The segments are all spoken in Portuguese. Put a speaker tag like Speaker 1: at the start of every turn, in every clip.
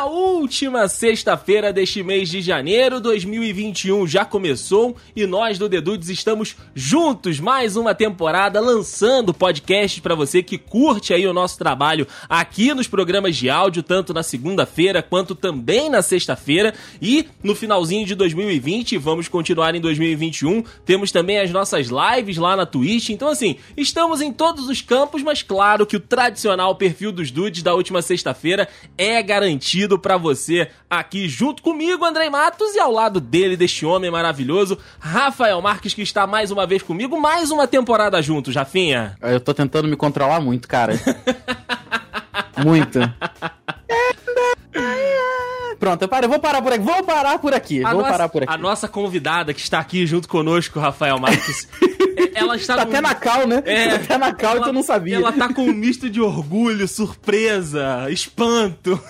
Speaker 1: A última sexta-feira deste mês de janeiro 2021 já começou e nós do Dedudes estamos juntos mais uma temporada lançando podcast para você que curte aí o nosso trabalho aqui nos programas de áudio, tanto na segunda-feira quanto também na sexta-feira e no finalzinho de 2020, vamos continuar em 2021. Temos também as nossas lives lá na Twitch. Então assim, estamos em todos os campos, mas claro que o tradicional perfil dos dudes da última sexta-feira é garantido para você aqui junto comigo, Andrei Matos, e ao lado dele, deste homem maravilhoso, Rafael Marques, que está mais uma vez comigo, mais uma temporada juntos, Rafinha.
Speaker 2: Eu tô tentando me controlar muito, cara. muito. Pronto, eu, paro, eu vou parar por aqui. Vou parar por aqui.
Speaker 1: A
Speaker 2: vou
Speaker 1: nossa,
Speaker 2: parar por aqui.
Speaker 1: A nossa convidada que está aqui junto conosco, Rafael Marques. ela está
Speaker 2: tá
Speaker 1: com...
Speaker 2: até na cal, né?
Speaker 1: É,
Speaker 2: tá até na cal
Speaker 1: ela,
Speaker 2: e tu não sabia.
Speaker 1: Ela tá com um misto de orgulho, surpresa, espanto.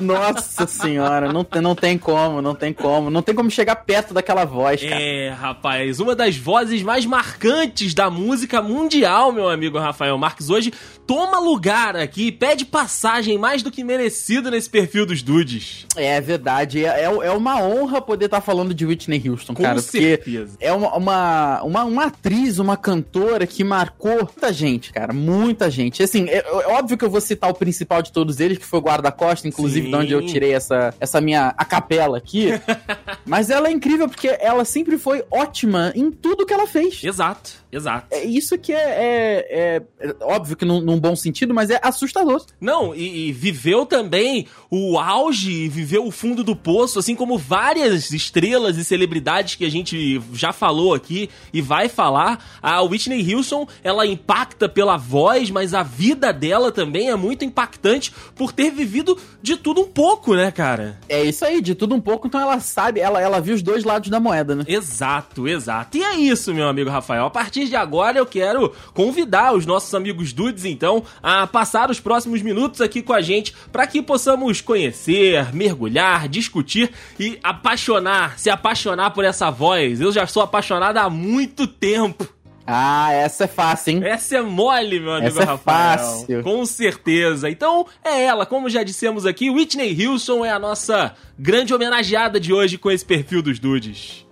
Speaker 2: Nossa senhora, não, não tem como, não tem como. Não tem como chegar perto daquela voz, cara.
Speaker 1: É, rapaz, uma das vozes mais marcantes da música mundial, meu amigo Rafael Marques, hoje toma lugar aqui, pede passagem mais do que merecido nesse perfil dos dudes.
Speaker 2: É verdade, é, é uma honra poder estar tá falando de Whitney Houston,
Speaker 1: Com
Speaker 2: cara.
Speaker 1: certeza.
Speaker 2: é uma, uma, uma, uma, atriz, uma cantora que marcou muita gente, cara, muita gente. Assim, é, é óbvio que eu vou citar o principal de todos eles, que foi o guarda-costa, inclusive Sim. de onde eu tirei essa, essa minha a capela aqui. Mas ela é incrível porque ela sempre foi ótima em tudo que ela fez.
Speaker 1: Exato. Exato.
Speaker 2: É isso que é, é, é, é óbvio que num, num, bom sentido, mas é assustador.
Speaker 1: Não, e, e, viveu também o auge, viveu o fundo do poço, assim como várias estrelas e celebridades que a gente já falou aqui e vai falar. A Whitney Houston, ela impacta pela voz, mas a vida dela também é muito impactante por ter vivido de tudo um pouco, né, cara?
Speaker 2: É isso aí, de tudo um pouco, então ela sabe, ela, ela viu os dois lados da moeda, né?
Speaker 1: Exato, exato. E é isso, meu amigo Rafael. A partir de agora eu quero convidar os nossos amigos dudes, então, a passar os próximos minutos aqui com a gente para que possamos conhecer, mergulhar, discutir e apaixonar, se apaixonar por essa voz. Eu já sou apaixonado há muito tempo.
Speaker 2: Ah, essa é fácil, hein?
Speaker 1: Essa é mole, meu amigo
Speaker 2: essa é
Speaker 1: Rafael.
Speaker 2: Fácil.
Speaker 1: Com certeza. Então, é ela, como já dissemos aqui, Whitney Houston é a nossa grande homenageada de hoje com esse perfil dos dudes.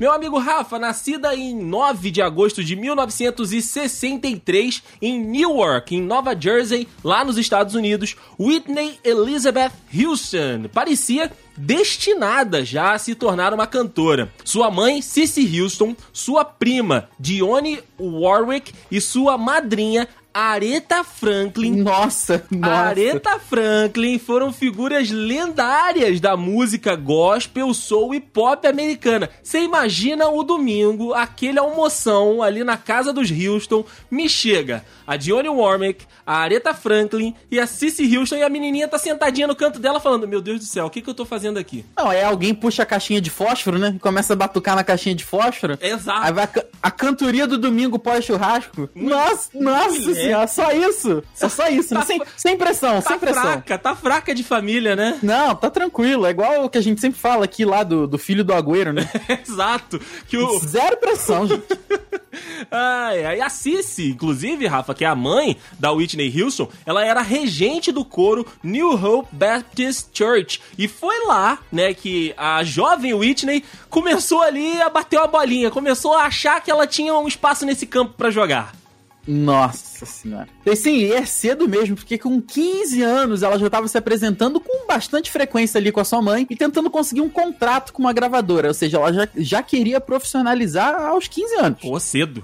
Speaker 1: Meu amigo Rafa, nascida em 9 de agosto de 1963 em Newark, em Nova Jersey, lá nos Estados Unidos, Whitney Elizabeth Houston parecia destinada já a se tornar uma cantora. Sua mãe, Cissy Houston, sua prima, Dionne Warwick e sua madrinha, Aretha Franklin.
Speaker 2: Nossa, nossa.
Speaker 1: Aretha Franklin foram figuras lendárias da música gospel, soul e pop americana. Você imagina o domingo, aquele almoção ali na casa dos Houston, me chega a Dionne Warwick, a Aretha Franklin e a Cissy Houston e a menininha tá sentadinha no canto dela falando: "Meu Deus do céu, o que que eu tô fazendo aqui?".
Speaker 2: Não, é alguém puxa a caixinha de fósforo, né? E começa a batucar na caixinha de fósforo.
Speaker 1: Exato.
Speaker 2: Aí vai a, cantoria do domingo pós-churrasco. Nossa, nossa senhora, só isso. É só isso, tá, sem, sem pressão,
Speaker 1: tá
Speaker 2: sem pressão.
Speaker 1: fraca, tá fraca de família, né?
Speaker 2: Não, tá tranquilo. É igual o que a gente sempre fala aqui lá do, do filho do Agüero, né?
Speaker 1: Exato. Que o...
Speaker 2: Zero pressão, gente.
Speaker 1: Ai, ai, a Cici, inclusive, Rafa, que é a mãe da Whitney Houston, ela era regente do coro New Hope Baptist Church. E foi lá, né, que a jovem Whitney começou ali a bater uma bolinha, começou a achar que ela tinha um espaço nesse campo para jogar.
Speaker 2: Nossa senhora. E sim, é cedo mesmo, porque com 15 anos ela já estava se apresentando com bastante frequência ali com a sua mãe e tentando conseguir um contrato com uma gravadora. Ou seja, ela já, já queria profissionalizar aos 15 anos.
Speaker 1: Pô, cedo.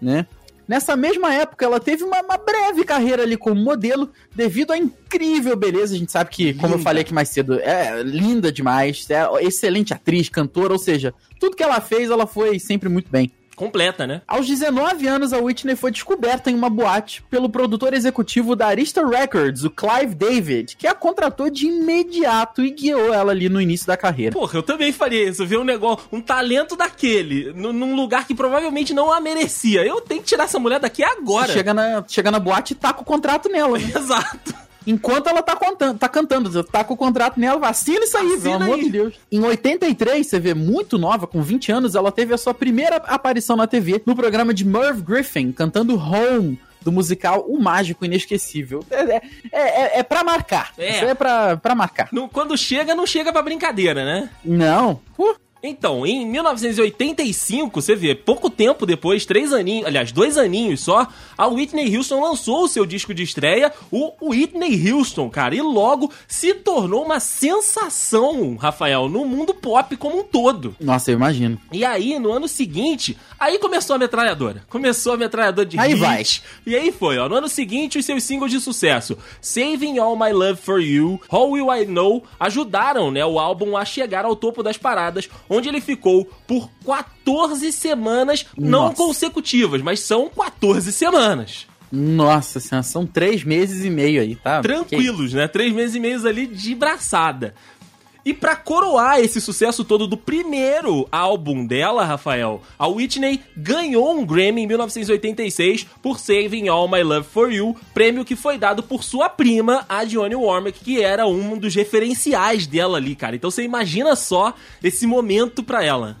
Speaker 2: Né? Nessa mesma época, ela teve uma, uma, breve carreira ali como modelo, devido à incrível beleza. A gente sabe que, linda. como eu falei aqui mais cedo, é linda demais, é excelente atriz, cantora, ou seja, tudo que ela fez, ela foi sempre muito bem
Speaker 1: completa, né?
Speaker 2: Aos 19 anos, a Whitney foi descoberta em uma boate pelo produtor executivo da Arista Records, o Clive David, que a contratou de imediato e guiou ela ali no início da carreira.
Speaker 1: Porra, eu também faria isso, ver um negócio, um talento daquele, num lugar que provavelmente não a merecia. Eu tenho que tirar essa mulher daqui agora.
Speaker 2: Chega na, chega na boate e taca o contrato nela. Né?
Speaker 1: Exato.
Speaker 2: Enquanto ela tá, contando, tá cantando, tá com o contrato nela, assina isso aí, pelo amor
Speaker 1: aí.
Speaker 2: de Deus. Em 83, você vê, muito nova, com 20 anos, ela teve a sua primeira aparição na TV no programa de Merv Griffin, cantando Home. Do musical O Mágico Inesquecível. É, é, é, é pra marcar.
Speaker 1: É.
Speaker 2: Isso é pra, pra marcar.
Speaker 1: Não- quando chega, não chega pra brincadeira, né?
Speaker 2: Não. Pô,
Speaker 1: Então, em 1985, você vê, pouco tempo depois, três aninhos, aliás, dois aninhos só, a Whitney Houston lançou o seu disco de estreia, o Whitney Houston, cara, e logo se tornou uma sensação, Rafael, no mundo pop como um todo.
Speaker 2: Nossa, eu imagino.
Speaker 1: E aí, no ano seguinte, aí começou a metralhadora. Começou a metralhadora de
Speaker 2: Aí
Speaker 1: hits.
Speaker 2: vai.
Speaker 1: E aí foi, ó. No ano seguinte, os seus singles de sucesso, Saving All My Love For You, How Will I Know, ajudaram, né, o álbum a chegar ao topo das paradas, onde ele ficou por 14 semanas, não
Speaker 2: Nossa.
Speaker 1: consecutivas, mas são 14 semanas.
Speaker 2: Nossa senhora, são três meses e meio aí, tá?
Speaker 1: tranquilos, né? Três meses e meio ali de braçada. E pra coroar esse sucesso todo do primeiro álbum dela, Rafael, a Whitney ganhou um Grammy em 1986 por Saving All My Love For You, prêmio que foi dado por sua prima, a Dionne Warwick, que era um dos referenciais dela ali, cara. Então você imagina só esse momento pra ela.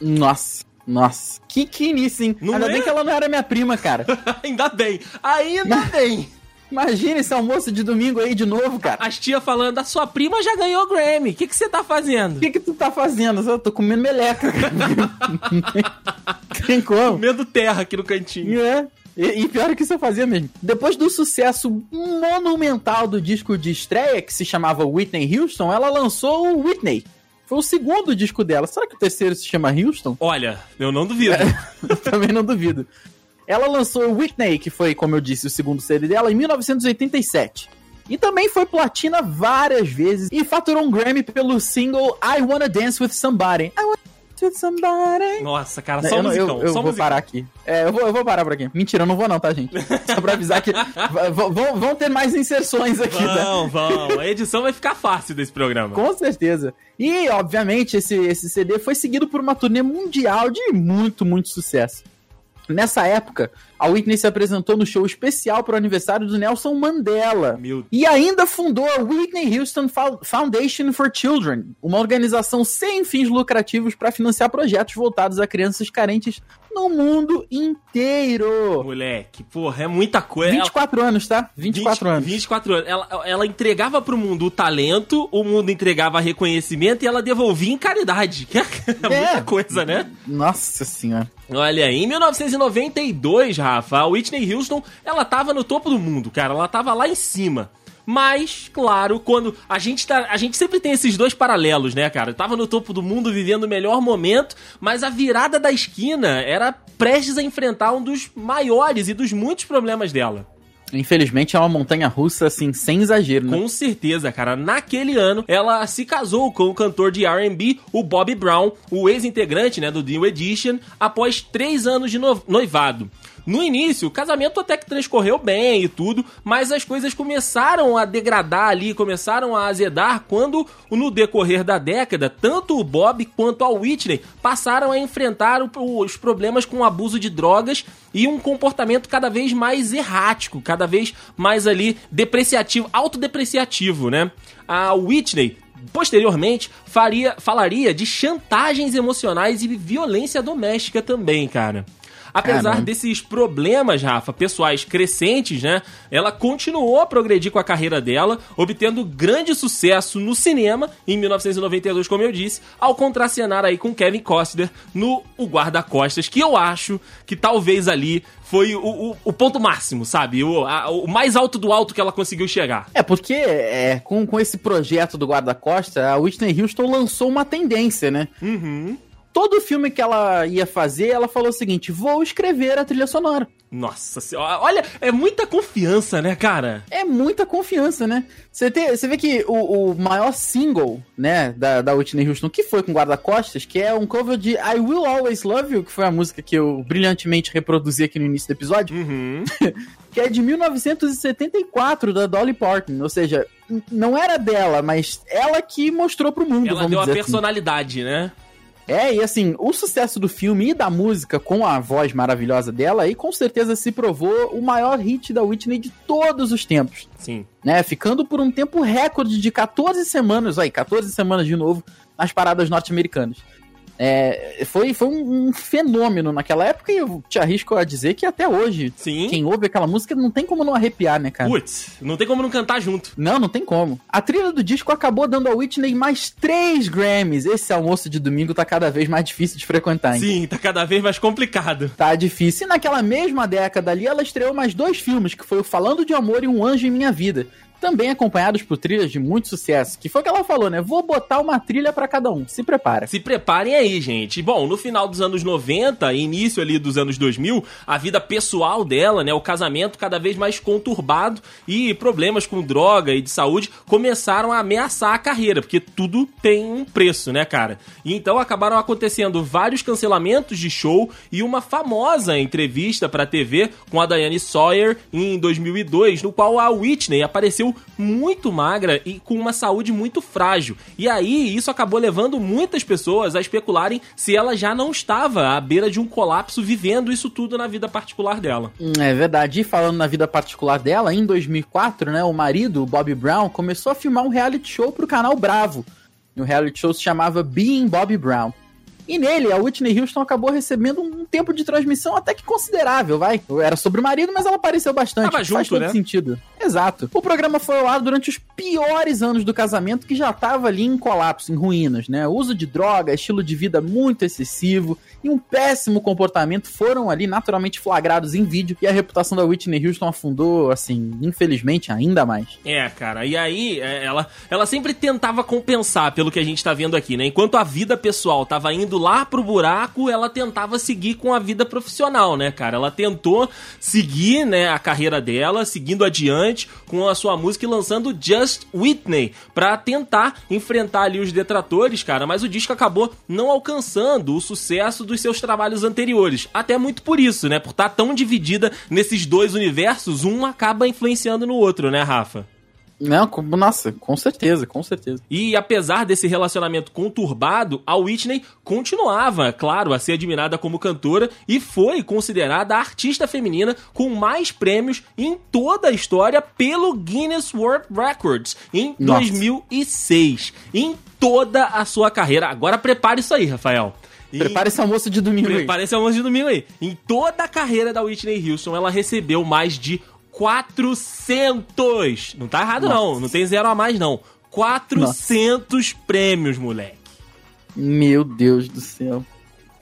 Speaker 2: Nossa, nossa. Que, que início, hein?
Speaker 1: Não
Speaker 2: Ainda
Speaker 1: é?
Speaker 2: bem que ela não era minha prima, cara.
Speaker 1: ainda bem, ainda bem.
Speaker 2: Imagina esse almoço de domingo aí de novo, cara.
Speaker 1: As tia falando, a sua prima já ganhou Grammy, o que que você tá fazendo?
Speaker 2: O que que tu tá fazendo? Eu tô comendo meleca. Tem como.
Speaker 1: Comendo terra aqui no cantinho.
Speaker 2: É. E, e pior que isso eu fazia mesmo. Depois do sucesso monumental do disco de estreia, que se chamava Whitney Houston, ela lançou o Whitney. Foi o segundo disco dela. Será que o terceiro se chama Houston?
Speaker 1: Olha, eu não duvido.
Speaker 2: Também não duvido. Ela lançou o Whitney, que foi, como eu disse, o segundo CD dela, em 1987. E também foi platina várias vezes e faturou um Grammy pelo single I Wanna Dance With Somebody. I Wanna Dance With Somebody.
Speaker 1: Nossa, cara, só
Speaker 2: eu, não-
Speaker 1: musicão.
Speaker 2: eu, eu vou
Speaker 1: musicão.
Speaker 2: parar aqui. É, eu vou, eu vou parar por aqui. Mentira, eu não vou não, tá, gente? Só pra avisar que vão, vão ter mais inserções aqui, tá?
Speaker 1: Vão, vão. A edição vai ficar fácil desse programa.
Speaker 2: Com certeza. E, obviamente, esse, esse CD foi seguido por uma turnê mundial de muito, muito sucesso. Nessa época, a Whitney se apresentou no show especial para o aniversário do Nelson Mandela.
Speaker 1: Meu
Speaker 2: E ainda fundou a Whitney Houston Fo- Foundation for Children, uma organização sem fins lucrativos para financiar projetos voltados a crianças carentes no mundo inteiro.
Speaker 1: Moleque, porra, é muita coisa.
Speaker 2: 24 anos, tá?
Speaker 1: Ela-
Speaker 2: 24
Speaker 1: 20
Speaker 2: anos.
Speaker 1: 24 anos. Ela, ela entregava pro mundo o talento, o mundo entregava reconhecimento e ela devolvia em caridade. É muita coisa, né?
Speaker 2: Nossa senhora.
Speaker 1: Olha em 1992, Rafa, a Whitney Houston, ela tava no topo do mundo, cara. Ela tava lá em cima. Mas, claro, quando a gente tá. A gente sempre tem esses dois paralelos, né, cara? Tava no topo do mundo vivendo o melhor momento, mas a virada da esquina era prestes a enfrentar um dos maiores e dos muitos problemas dela.
Speaker 2: Infelizmente é uma montanha russa, assim, sem exagero, né?
Speaker 1: Com certeza, cara. Naquele ano, ela se casou com o cantor de R&B, o Bobby Brown, o ex-integrante, né, do New Edition, após três anos de no- noivado. No início, o casamento até que transcorreu bem e tudo, mas as coisas começaram a degradar ali, começaram a azedar quando, no decorrer da década, tanto o Bob quanto a Whitney passaram a enfrentar os problemas com o abuso de drogas e um comportamento cada vez mais errático, cada vez mais ali depreciativo, autodepreciativo, né? A Whitney posteriormente faria, falaria de chantagens emocionais e violência doméstica também, cara. Apesar
Speaker 2: Caramba.
Speaker 1: desses problemas, Rafa, pessoais crescentes, né? Ela continuou a progredir com a carreira dela, obtendo grande sucesso no cinema em 1992, como eu disse, ao contracenar aí com Kevin Costner no O Guarda-Costas, que eu acho que talvez ali foi o, o- o ponto máximo, sabe? O, a- o mais alto do alto que ela conseguiu chegar.
Speaker 2: É, porque é, com, com esse projeto do guarda-costa, a Whitney Houston lançou uma tendência, né?
Speaker 1: Uhum.
Speaker 2: Todo filme que ela ia fazer, ela falou o seguinte: vou escrever a trilha sonora.
Speaker 1: Nossa senhora, olha, é muita confiança, né, cara?
Speaker 2: É muita confiança, né? Você, tem, você vê que o, o maior single, né, da, da Whitney Houston, que foi com guarda-costas, que é um cover de I Will Always Love You, que foi a música que eu brilhantemente reproduzi aqui no início do episódio,
Speaker 1: Uhum.
Speaker 2: que é de 1974, da Dolly Parton. Ou seja, não era dela, mas ela que mostrou pro mundo,
Speaker 1: Ela deu a
Speaker 2: assim.
Speaker 1: personalidade, né?
Speaker 2: É, e assim, o sucesso do filme e da música com a voz maravilhosa dela aí com certeza se provou o maior hit da Whitney de todos os tempos.
Speaker 1: Sim.
Speaker 2: Né, ficando por um tempo recorde de 14 semanas, aí, 14 semanas de novo nas paradas norte-americanas. É, foi foi um, um, fenômeno naquela época e eu te arrisco a dizer que até hoje,
Speaker 1: Sim.
Speaker 2: quem ouve aquela música não tem como não arrepiar, né, cara?
Speaker 1: Putz, não tem como não cantar junto.
Speaker 2: Não, não tem como. A trilha do disco acabou dando a Whitney mais três Grammys. Esse almoço de domingo tá cada vez mais difícil de frequentar, hein?
Speaker 1: Sim, tá cada vez mais complicado.
Speaker 2: Tá difícil. E naquela mesma década ali, ela estreou mais dois filmes, que foi o Falando de Amor e Um Anjo em Minha Vida também acompanhados por trilhas de muito sucesso. Que foi o que ela falou, né? Vou botar uma trilha para cada um. Se prepara.
Speaker 1: Se preparem aí, gente. Bom, no final dos anos 90 e início ali dos anos 2000, a vida pessoal dela, né, o casamento cada vez mais conturbado e problemas com droga e de saúde começaram a ameaçar a carreira, porque tudo tem um preço, né, cara? E então acabaram acontecendo vários cancelamentos de show e uma famosa entrevista para TV com a Diane Sawyer em 2002, no qual a Whitney apareceu muito magra e com uma saúde muito frágil. E aí isso acabou levando muitas pessoas a especularem se ela já não estava à beira de um colapso vivendo isso tudo na vida particular dela.
Speaker 2: É verdade. E falando na vida particular dela, em 2004, né, o marido, o Bobby Brown, começou a filmar um reality show pro canal Bravo. E o reality show se chamava Being Bobby Brown. E nele, a Whitney Houston acabou recebendo um tempo de transmissão até que considerável, vai. Era sobre o marido, mas ela apareceu bastante.
Speaker 1: Tava junto,
Speaker 2: faz todo
Speaker 1: né?
Speaker 2: sentido. Exato. O programa foi ao ar durante os piores anos do casamento, que já estava ali em colapso, em ruínas, né? Uso de droga, estilo de vida muito excessivo e um péssimo comportamento foram ali naturalmente flagrados em vídeo e a reputação da Whitney Houston afundou, assim, infelizmente, ainda mais.
Speaker 1: É, cara, e aí é, ela, ela sempre tentava compensar pelo que a gente tá vendo aqui, né? Enquanto a vida pessoal tava indo lá pro buraco, ela tentava seguir com a vida profissional, né, cara? Ela tentou seguir, né, a carreira dela, seguindo adiante com a sua música e lançando Just Whitney pra tentar enfrentar ali os detratores, cara, mas o disco acabou não alcançando o sucesso dos seus trabalhos anteriores. Até muito por isso, né? Por estar tão dividida nesses dois universos, um acaba influenciando no outro, né, Rafa?
Speaker 2: Não, com, nossa, com certeza, com certeza.
Speaker 1: E apesar desse relacionamento conturbado, a Whitney continuava, claro, a ser admirada como cantora e foi considerada a artista feminina com mais prêmios em toda a história pelo Guinness World Records em
Speaker 2: Nossa.
Speaker 1: 2006. Em toda a sua carreira. Agora prepare isso aí, Rafael. Em-
Speaker 2: Prepara esse almoço de domingo aí.
Speaker 1: Prepare esse almoço de domingo aí. Em toda a carreira da Whitney Houston, ela recebeu mais de 400. Não tá errado, não. Não tem zero a mais, não. 400 prêmios, moleque.
Speaker 2: Meu Deus do céu.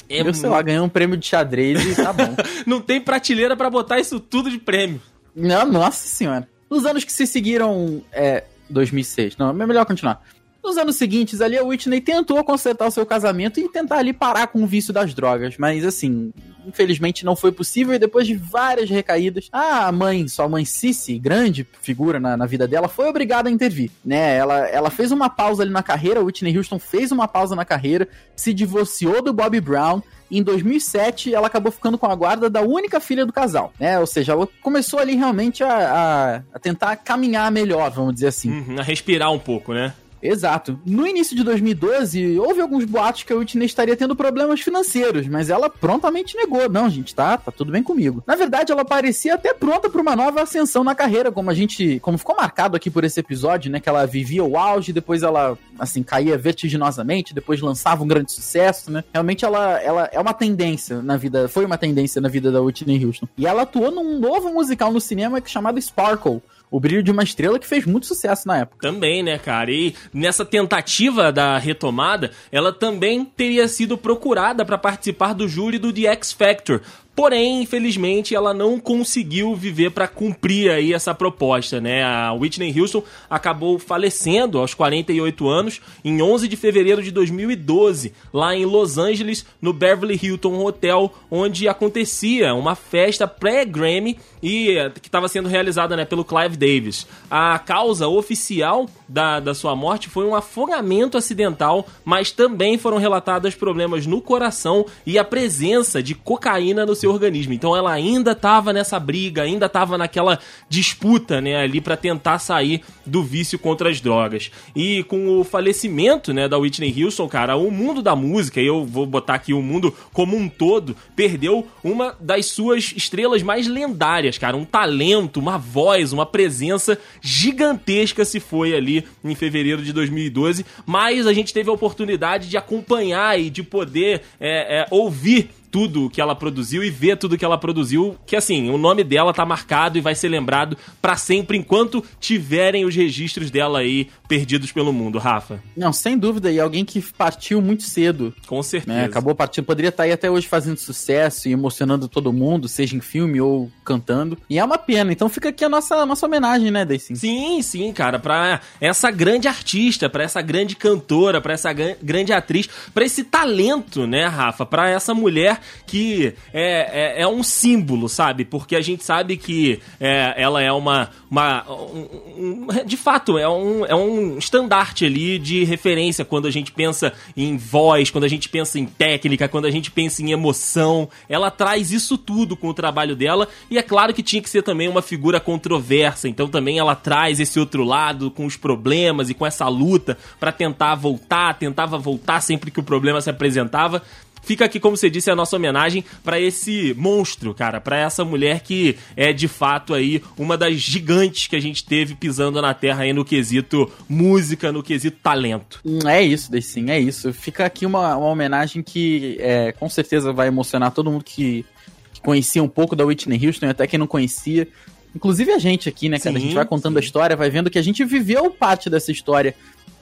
Speaker 1: É
Speaker 2: Meu, sei lá, ganhou um prêmio de xadrez e tá bom.
Speaker 1: Não tem prateleira pra botar isso tudo de prêmio.
Speaker 2: Não, nossa senhora. Nos anos que se seguiram, é, 2006. Não, é melhor continuar. Nos anos seguintes, ali, a Whitney tentou consertar o seu casamento e tentar ali parar com o vício das drogas. Mas, assim, infelizmente não foi possível. E depois de várias recaídas, a mãe, sua mãe Cici, grande figura na, na vida dela, foi obrigada a intervir. Né? Ela, ela fez uma pausa ali na carreira. A Whitney Houston fez uma pausa na carreira, se divorciou do Bobby Brown. Em 2007, ela acabou ficando com a guarda da única filha do casal, né? Ou seja, ela começou ali realmente a, a, a tentar caminhar melhor, vamos dizer assim.
Speaker 1: Uhum, a respirar um pouco, né?
Speaker 2: Exato. No início de 2012, houve alguns boatos que a Whitney estaria tendo problemas financeiros, mas ela prontamente negou. Não, gente, tá, tá tudo bem comigo. Na verdade, ela parecia até pronta para uma nova ascensão na carreira, como a gente, como ficou marcado aqui por esse episódio, né, que ela vivia o auge, depois ela, assim, caía vertiginosamente, depois lançava um grande sucesso, né? Realmente ela, ela é uma tendência na vida, foi uma tendência na vida da Whitney Houston. E ela atuou num novo musical no cinema chamado Sparkle. O Brilho de uma Estrela, que fez muito sucesso na época.
Speaker 1: Também, né, cara? E nessa tentativa da retomada, ela também teria sido procurada para participar do júri do The X Factor. Porém, infelizmente, ela não conseguiu viver para cumprir aí essa proposta, né? A Whitney Houston acabou falecendo aos 48 anos em 11 de fevereiro de 2012, lá em Los Angeles, no Beverly Hilton Hotel, onde acontecia uma festa pré-Grammy e eh, que estava sendo realizada né, pelo Clive Davis. A causa oficial da, da sua morte foi um afogamento acidental, mas também foram relatados problemas no coração e a presença de cocaína no seu organismo. Então ela ainda estava nessa briga, ainda estava naquela disputa, né, ali para tentar sair do vício contra as drogas. E com o falecimento, né, da Whitney Houston, cara, o mundo da música, e eu vou botar aqui o mundo como um todo, perdeu uma das suas estrelas mais lendárias, cara, um talento, uma voz, uma presença gigantesca se foi ali em fevereiro de 2012, mas a gente teve a oportunidade de acompanhar e de poder é, é, ouvir tudo que ela produziu e ver tudo que ela produziu, que assim, o nome dela tá marcado e vai ser lembrado para sempre enquanto tiverem os registros dela aí perdidos pelo mundo, Rafa.
Speaker 2: Não, sem dúvida, e alguém que partiu muito cedo.
Speaker 1: Com certeza.
Speaker 2: Né? Acabou partindo, poderia estar tá aí até hoje fazendo sucesso e emocionando todo mundo, seja em filme ou cantando. E é uma pena, então fica aqui a nossa, nossa homenagem, né, Daisy?
Speaker 1: Sim, sim, cara, pra essa grande artista, pra essa grande cantora, pra essa grande atriz, pra esse talento, né, Rafa, pra essa mulher que é, é, é, um símbolo, sabe? Porque a gente sabe que é, ela é uma. uma um, um, de fato, é um, é um estandarte ali de referência quando a gente pensa em voz, quando a gente pensa em técnica, quando a gente pensa em emoção. Ela traz isso tudo com o trabalho dela e é claro que tinha que ser também uma figura controversa, então também ela traz esse outro lado com os problemas e com essa luta para tentar voltar, tentava voltar sempre que o problema se apresentava. Fica aqui, como você disse, a nossa homenagem para esse monstro, cara, para essa mulher que é de fato aí uma das gigantes que a gente teve pisando na terra aí no quesito música, no quesito talento.
Speaker 2: Hum, é isso, sim, é isso. Fica aqui uma, uma homenagem que é, com certeza vai emocionar todo mundo que, que conhecia um pouco da Whitney Houston, até quem não conhecia. Inclusive a gente aqui, né, cara? Sim, a gente vai contando sim. a história, vai vendo que a gente viveu parte dessa história,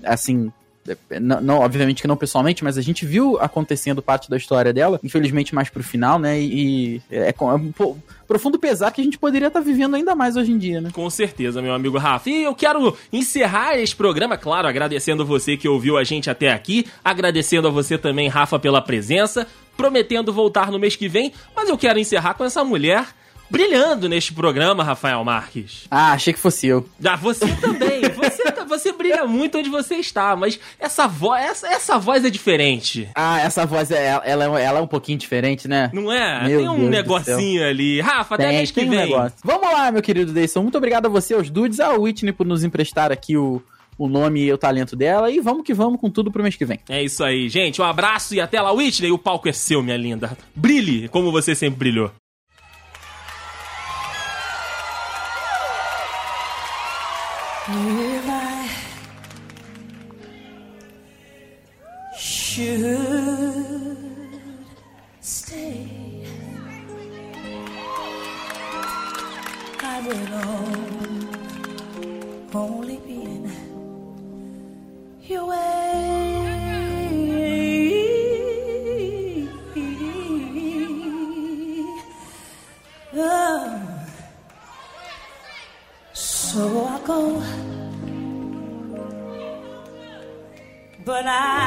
Speaker 2: assim, não, não, obviamente que não pessoalmente, mas a gente viu acontecendo parte da história dela, infelizmente mais pro final, né? E, é, é um profundo pesar que a gente poderia estar tá vivendo ainda mais hoje em dia, né?
Speaker 1: Com certeza, meu amigo Rafa. E eu quero encerrar este programa, claro, agradecendo você que ouviu a gente até aqui, agradecendo a você também, Rafa, pela presença, prometendo voltar no mês que vem, mas eu quero encerrar com essa mulher brilhando neste programa, Rafael Marques.
Speaker 2: Ah, achei que fosse eu.
Speaker 1: Ah, você também. você, tá, você brilha muito onde você está, mas essa voz, essa, essa voz é diferente.
Speaker 2: Ah, essa voz é ela, ela, é um pouquinho diferente, né?
Speaker 1: Não é? Meu tem um Deus negocinho ali. Rafa, até mês que vem. Um
Speaker 2: Vamos lá, meu querido Deison. Muito obrigado a você, aos dudes, a Whitney por nos emprestar aqui o o nome e o talento dela. E vamos que vamos com tudo pro mês que vem.
Speaker 1: É isso aí, gente. Um abraço e até lá, Whitney. O palco é seu, minha linda. Brilhe como você sempre brilhou. But I,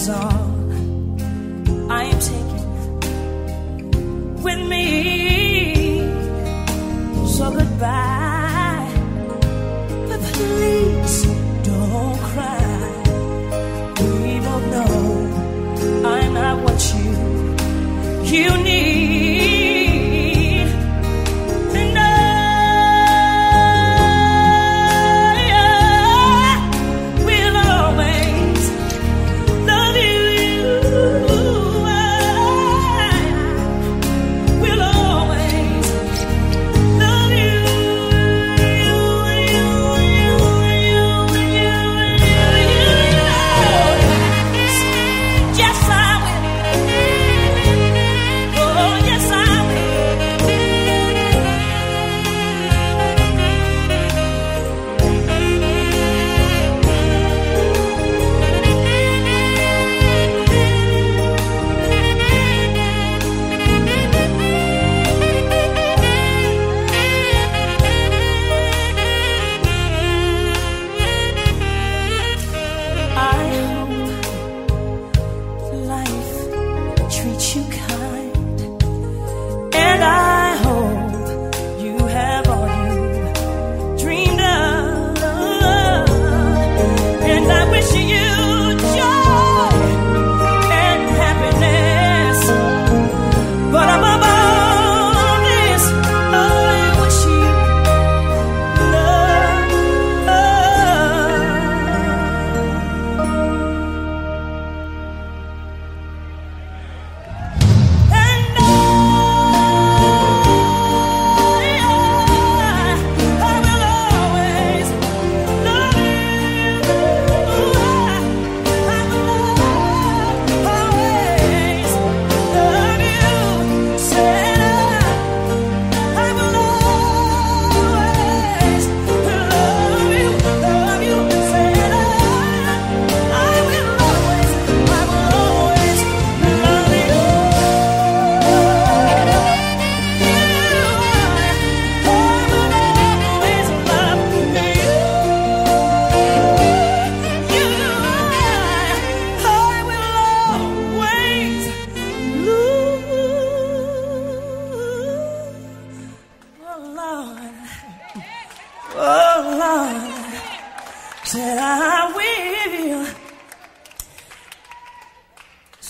Speaker 1: is all I am taking with me. So
Speaker 3: goodbye.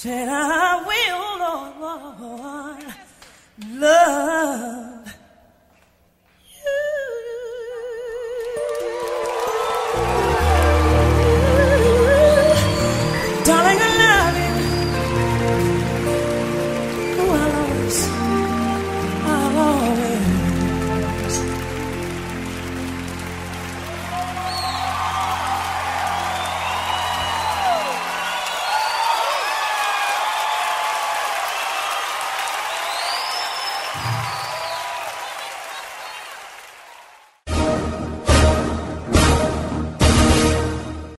Speaker 3: Said I will, Lord. Love.